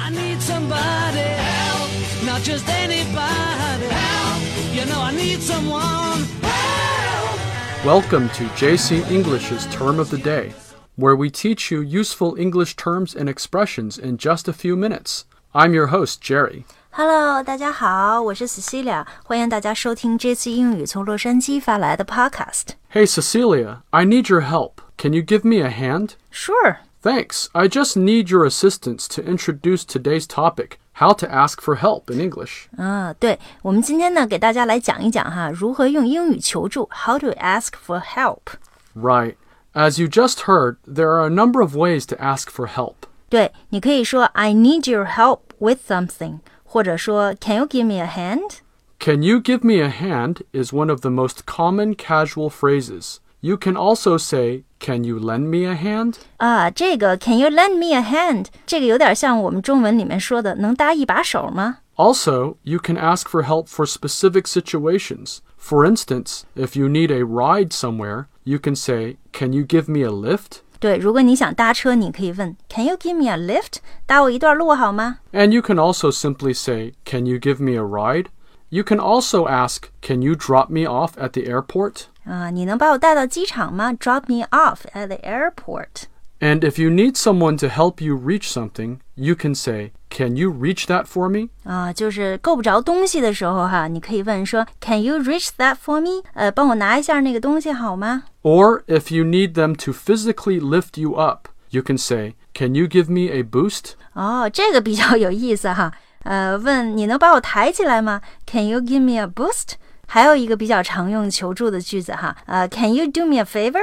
I need somebody help, not just anybody help. You know I need someone help. Welcome to JC English's Term of the Day, where we teach you useful English terms and expressions in just a few minutes. I'm your host, Jerry. Hello，大家好，我是 Cecilia，欢迎大家收听这次英语从洛杉矶发来的 Podcast。 Hey, Cecilia, I need your help. Can you give me a hand? Sure， Thanks. I just need your assistance to introduce today's topic how to ask for help in English. 啊，对，我们今天呢给大家来讲一讲哈，如何用英语求助，How to ask for help。 Right. As you just heard, there are a number of ways to ask for help. 对，你可以说 I need your help with something，或者说 Can you give me a hand？ Can you give me a hand is one of the most common casual phrases. You can also say, Can you lend me a hand? 啊，这个 Can you lend me a hand？这个有点像我们中文里面说的能搭一把手吗？ Also, you can ask for help for specific situations. For instance, if you need a ride somewhere, you can say, Can you give me a lift? 对，如果你想搭车，你可以问 Can you give me a lift？搭我一段路好吗？ And you can also simply say, Can you give me a ride? You can also ask, Can you drop me off at the airport? 啊，你能把我带到机场吗？Drop me off at the airport。 And if you need someone to help you reach something, you can say, Can you reach that for me? 啊，就是够不着东西的时候哈，你可以问说 Can you reach that for me？呃，帮我拿一下那个东西好吗？ Or if you need them to physically lift you up, you can say, Can you give me a boost? 哦，这个比较有意思哈。 呃，问你能把我抬起来吗？Can you give me a boost？还有一个比较常用求助的句子哈，呃，Can you do me a favor？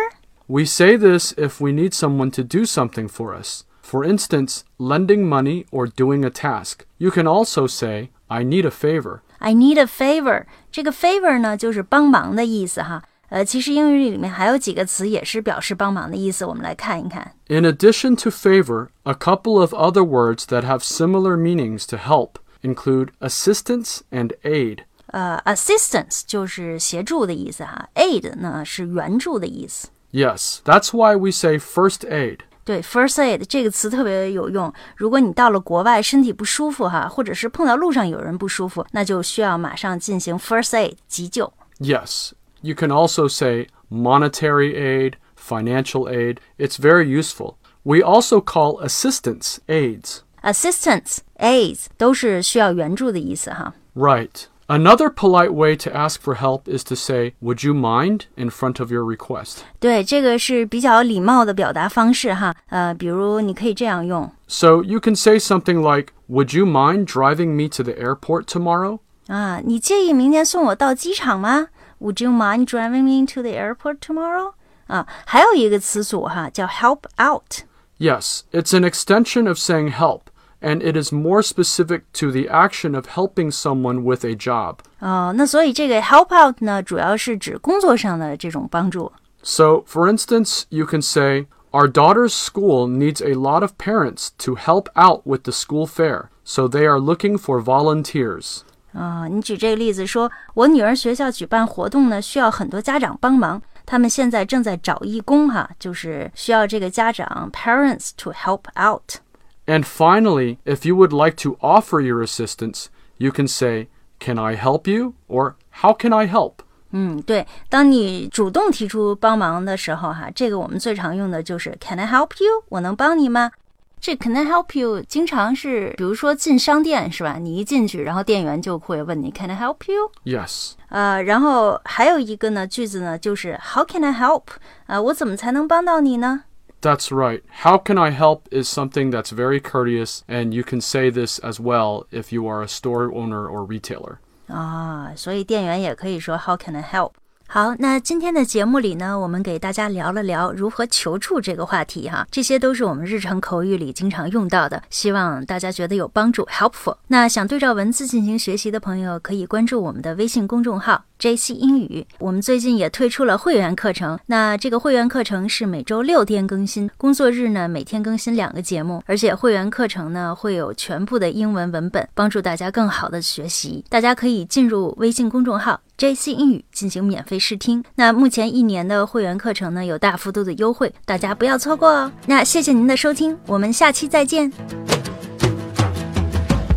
We say this if we need someone to do something for us. For instance, lending money or doing a task. You can also say, I need a favor. I need a favor。这个 favor 呢，就是帮忙的意思哈。 呃，其实英语里面还有几个词也是表示帮忙的意思，我们来看一看。 In addition to favor, a couple of other words that have similar meanings to help include assistance and aid. 呃，assistance 就是协助的意思哈，aid 呢是援助的意思。 Yes, that's why we say first aid. 对，first aid 这个词特别有用。如果你到了国外身体不舒服哈，或者是碰到路上有人不舒服，那就需要马上进行 first aid 急救。 Yes, you can also say monetary aid, financial aid. It's very useful. We also call assistance aids. assistance aids 都是需要援助的意思哈。 Right. Another polite way to ask for help is to say, Would you mind? in front of your request. 对，这个是比较礼貌的表达方式哈。呃，比如你可以这样用 So you can say something like, Would you mind driving me to the airport tomorrow? 啊，你介意明天送我到机场吗 ？Would you mind driving me to the airport tomorrow？啊，还有一个词组哈，叫 help out。 Yes, it's an extension of saying help, and it is more specific to the action of helping someone with a job. 哦，那所以这个 help out 呢，主要是指工作上的这种帮助。 So, for instance, you can say, Our daughter's school needs a lot of parents to help out with the school fair, so they are looking for volunteers. 啊、你举这个例子说，我女儿学校举办活动呢，需要很多家长帮忙，他们现在正在找义工哈，就是需要这个家长 parents to help out。 And finally, if you would like to offer your assistance, you can say, Can I help you? or How can I help? 嗯，对，当你主动提出帮忙的时候哈，这个我们最常用的就是 Can I help you？我能帮你吗？ 这 Can I help you 经常是，比如说进商店是吧？你一进去，然后店员就会问你 Can I help you？ Yes. 呃，然后还有一个呢句子呢，就是 How can I help？啊、我怎么才能帮到你呢？ That's right. How can I help is something that's very courteous, and you can say this as well if you are a store owner or retailer. 啊，所以店员也可以说 How can I help？ 好，那今天的节目里呢，我们给大家聊了聊如何求助这个话题哈，这些都是我们日常口语里经常用到的，希望大家觉得有帮助，helpful。那想对照文字进行学习的朋友，可以关注我们的微信公众号 JC 英语。我们最近也推出了会员课程，那这个会员课程是每周六天更新，工作日呢每天更新两个节目，而且会员课程呢会有全部的英文文本，帮助大家更好的学习。大家可以进入微信公众号。JC 英语进行免费试听，那目前一年的会员课程呢有大幅度的优惠，大家不要错过哦。那谢谢您的收听，我们下期再见。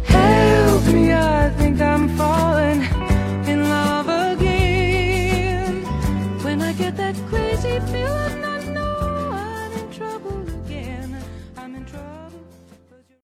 Help me, I think I'm